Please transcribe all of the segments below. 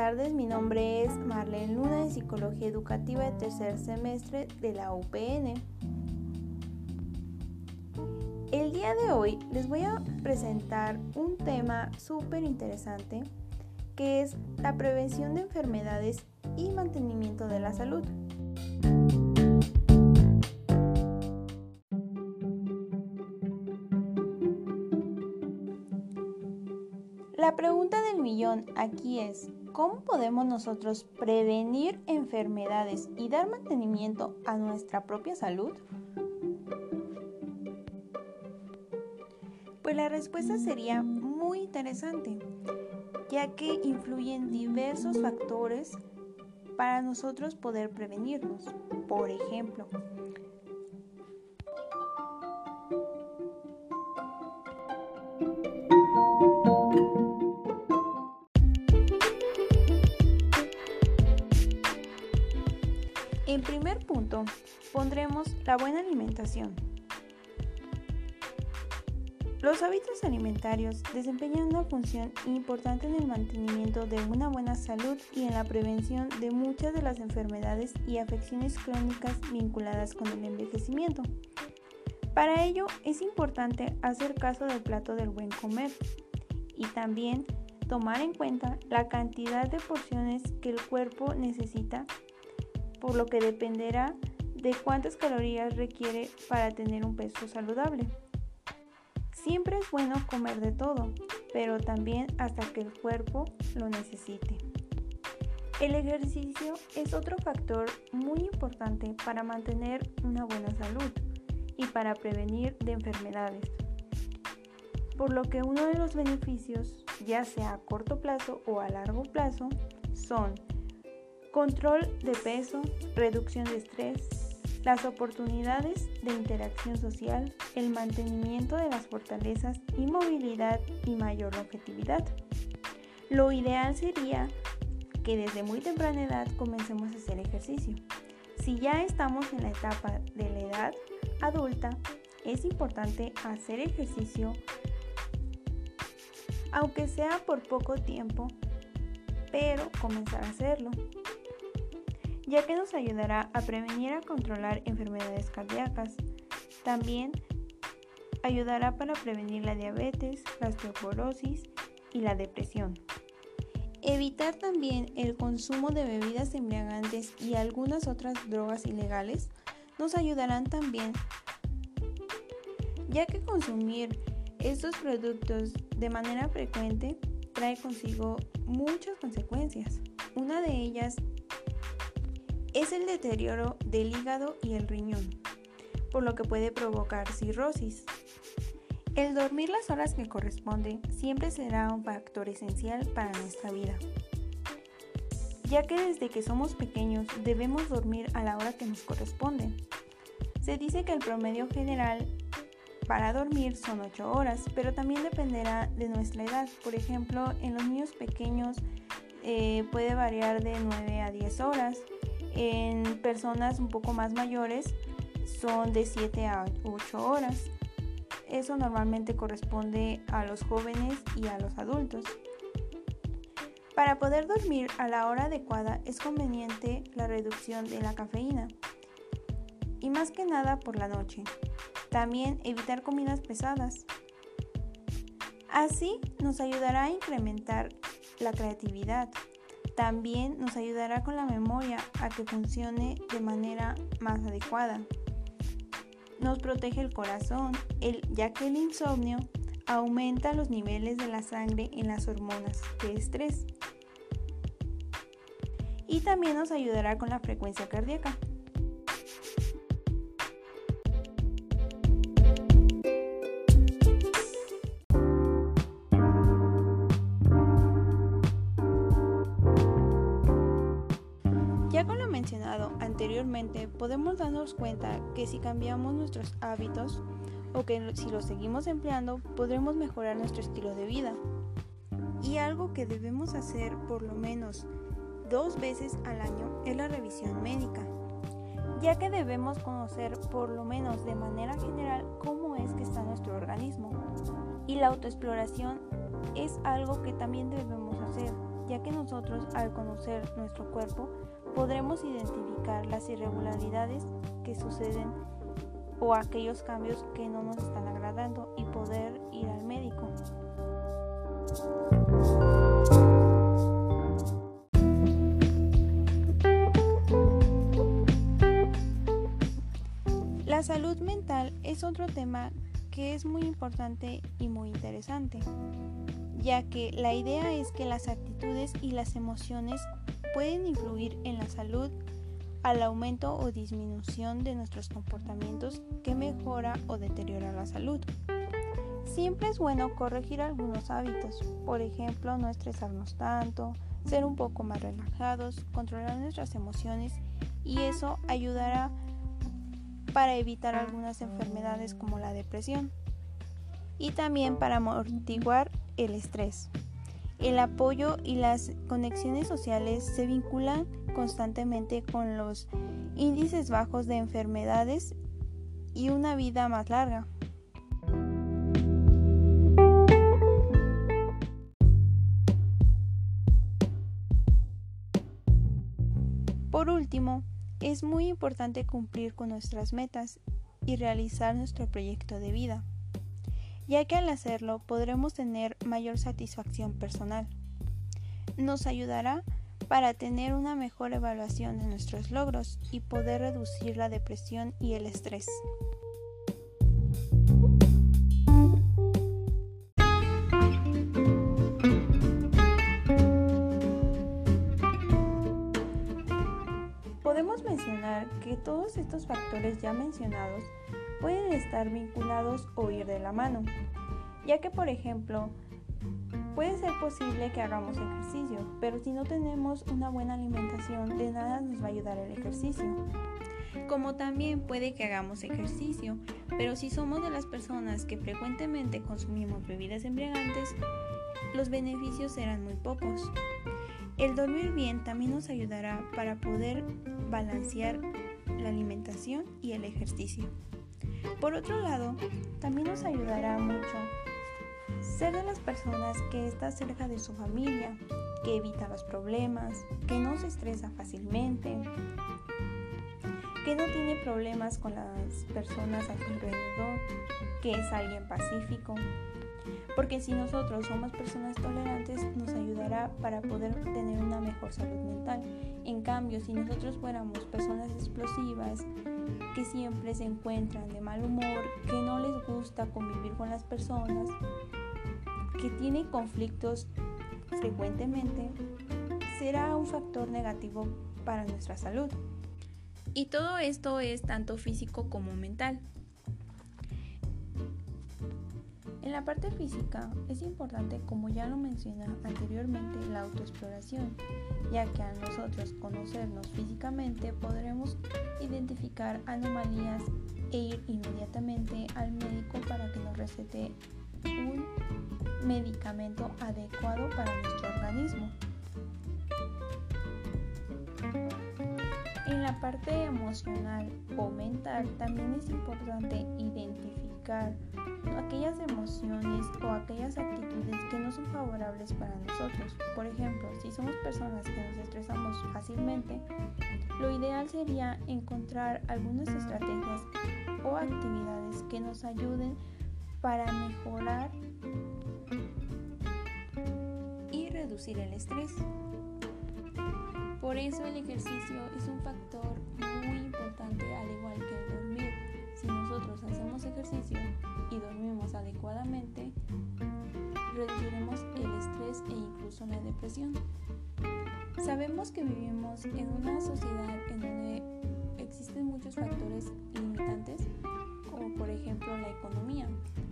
tardes, mi nombre es Marlene Luna de Psicología Educativa de tercer semestre de la UPN. El día de hoy les voy a presentar un tema súper interesante que es la prevención de enfermedades y mantenimiento de la salud. La pregunta del millón aquí es, ¿cómo podemos nosotros prevenir enfermedades y dar mantenimiento a nuestra propia salud? Pues la respuesta sería muy interesante, ya que influyen diversos factores para nosotros poder prevenirnos. Por ejemplo, En primer punto, pondremos la buena alimentación. Los hábitos alimentarios desempeñan una función importante en el mantenimiento de una buena salud y en la prevención de muchas de las enfermedades y afecciones crónicas vinculadas con el envejecimiento. Para ello es importante hacer caso del plato del buen comer y también tomar en cuenta la cantidad de porciones que el cuerpo necesita por lo que dependerá de cuántas calorías requiere para tener un peso saludable. Siempre es bueno comer de todo, pero también hasta que el cuerpo lo necesite. El ejercicio es otro factor muy importante para mantener una buena salud y para prevenir de enfermedades. Por lo que uno de los beneficios, ya sea a corto plazo o a largo plazo, son control de peso, reducción de estrés, las oportunidades de interacción social, el mantenimiento de las fortalezas y movilidad y mayor objetividad. Lo ideal sería que desde muy temprana edad comencemos a hacer ejercicio. Si ya estamos en la etapa de la edad adulta, es importante hacer ejercicio, aunque sea por poco tiempo, pero comenzar a hacerlo ya que nos ayudará a prevenir a controlar enfermedades cardíacas. También ayudará para prevenir la diabetes, la osteoporosis y la depresión. Evitar también el consumo de bebidas embriagantes y algunas otras drogas ilegales nos ayudarán también, ya que consumir estos productos de manera frecuente trae consigo muchas consecuencias. Una de ellas es el deterioro del hígado y el riñón, por lo que puede provocar cirrosis. El dormir las horas que corresponde siempre será un factor esencial para nuestra vida, ya que desde que somos pequeños debemos dormir a la hora que nos corresponde. Se dice que el promedio general para dormir son 8 horas, pero también dependerá de nuestra edad. Por ejemplo, en los niños pequeños eh, puede variar de 9 a 10 horas en personas un poco más mayores son de 7 a 8 horas. Eso normalmente corresponde a los jóvenes y a los adultos. Para poder dormir a la hora adecuada es conveniente la reducción de la cafeína y más que nada por la noche. También evitar comidas pesadas. Así nos ayudará a incrementar la creatividad, también nos ayudará con la memoria a que funcione de manera más adecuada. Nos protege el corazón, ya que el insomnio aumenta los niveles de la sangre en las hormonas de estrés. Y también nos ayudará con la frecuencia cardíaca. Podemos darnos cuenta que si cambiamos nuestros hábitos o que si los seguimos empleando, podremos mejorar nuestro estilo de vida. Y algo que debemos hacer por lo menos dos veces al año es la revisión médica, ya que debemos conocer por lo menos de manera general cómo es que está nuestro organismo. Y la autoexploración es algo que también debemos hacer ya que nosotros al conocer nuestro cuerpo podremos identificar las irregularidades que suceden o aquellos cambios que no nos están agradando y poder ir al médico. La salud mental es otro tema que es muy importante y muy interesante, ya que la idea es que las actitudes y las emociones pueden influir en la salud al aumento o disminución de nuestros comportamientos que mejora o deteriora la salud. Siempre es bueno corregir algunos hábitos, por ejemplo, no estresarnos tanto, ser un poco más relajados, controlar nuestras emociones y eso ayudará para evitar algunas enfermedades como la depresión y también para amortiguar el estrés. El apoyo y las conexiones sociales se vinculan constantemente con los índices bajos de enfermedades y una vida más larga. Por último, es muy importante cumplir con nuestras metas y realizar nuestro proyecto de vida ya que al hacerlo podremos tener mayor satisfacción personal. Nos ayudará para tener una mejor evaluación de nuestros logros y poder reducir la depresión y el estrés. Estos factores ya mencionados pueden estar vinculados o ir de la mano, ya que por ejemplo, puede ser posible que hagamos ejercicio, pero si no tenemos una buena alimentación, de nada nos va a ayudar el ejercicio. Como también puede que hagamos ejercicio, pero si somos de las personas que frecuentemente consumimos bebidas embriagantes, los beneficios serán muy pocos. El dormir bien también nos ayudará para poder balancear la alimentación y el ejercicio. Por otro lado, también nos ayudará mucho ser de las personas que está cerca de su familia, que evita los problemas, que no se estresa fácilmente, que no tiene problemas con las personas a su alrededor, que es alguien pacífico. Porque si nosotros somos personas tolerantes, nos ayudará para poder tener una mejor salud mental. En cambio, si nosotros fuéramos personas explosivas, que siempre se encuentran de mal humor, que no les gusta convivir con las personas, que tienen conflictos frecuentemente, será un factor negativo para nuestra salud. Y todo esto es tanto físico como mental. En la parte física es importante, como ya lo mencioné anteriormente, la autoexploración, ya que al nosotros conocernos físicamente podremos identificar anomalías e ir inmediatamente al médico para que nos recete un medicamento adecuado para nuestro organismo. En la parte emocional o mental también es importante identificar aquellas emociones o aquellas actitudes que no son favorables para nosotros. Por ejemplo, si somos personas que nos estresamos fácilmente, lo ideal sería encontrar algunas estrategias o actividades que nos ayuden para mejorar y reducir el estrés. Por eso el ejercicio es un factor muy importante al igual que el nosotros hacemos ejercicio y dormimos adecuadamente, reduciremos el estrés e incluso la depresión. Sabemos que vivimos en una sociedad en donde existen muchos factores limitantes, como por ejemplo la economía.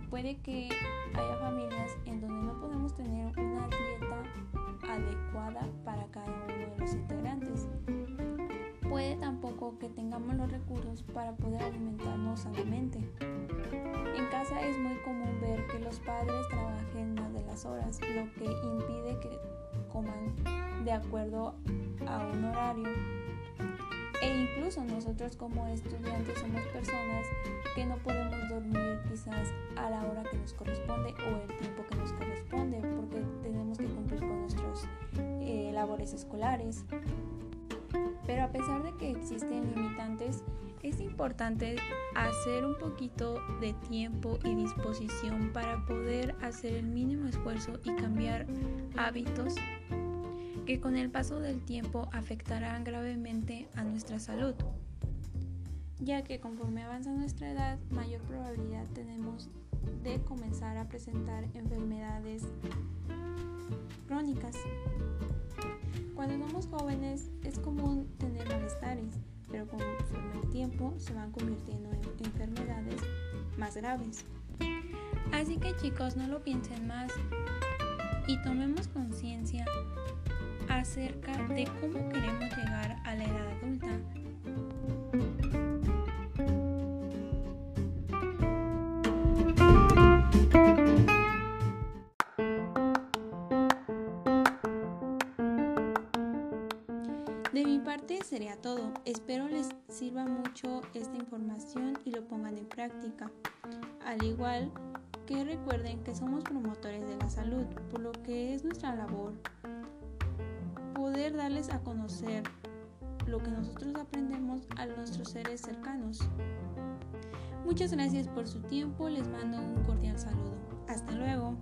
Puede que haya familias en donde no podemos tener una dieta adecuada para cada uno de los integrantes. Tampoco que tengamos los recursos para poder alimentarnos sanamente. En casa es muy común ver que los padres trabajen más de las horas, lo que impide que coman de acuerdo a un horario. E incluso nosotros como estudiantes somos personas que no podemos dormir quizás a la hora que nos corresponde o el tiempo que nos corresponde porque tenemos que cumplir con nuestros eh, labores escolares. Pero a pesar de que existen limitantes, es importante hacer un poquito de tiempo y disposición para poder hacer el mínimo esfuerzo y cambiar hábitos que con el paso del tiempo afectarán gravemente a nuestra salud, ya que conforme avanza nuestra edad, mayor probabilidad tenemos de comenzar a presentar enfermedades crónicas. Cuando somos jóvenes es común tener malestares, pero con el tiempo se van convirtiendo en enfermedades más graves. Así que chicos, no lo piensen más y tomemos conciencia acerca de cómo queremos llegar a la edad adulta. práctica. Al igual que recuerden que somos promotores de la salud, por lo que es nuestra labor poder darles a conocer lo que nosotros aprendemos a nuestros seres cercanos. Muchas gracias por su tiempo, les mando un cordial saludo. Hasta luego.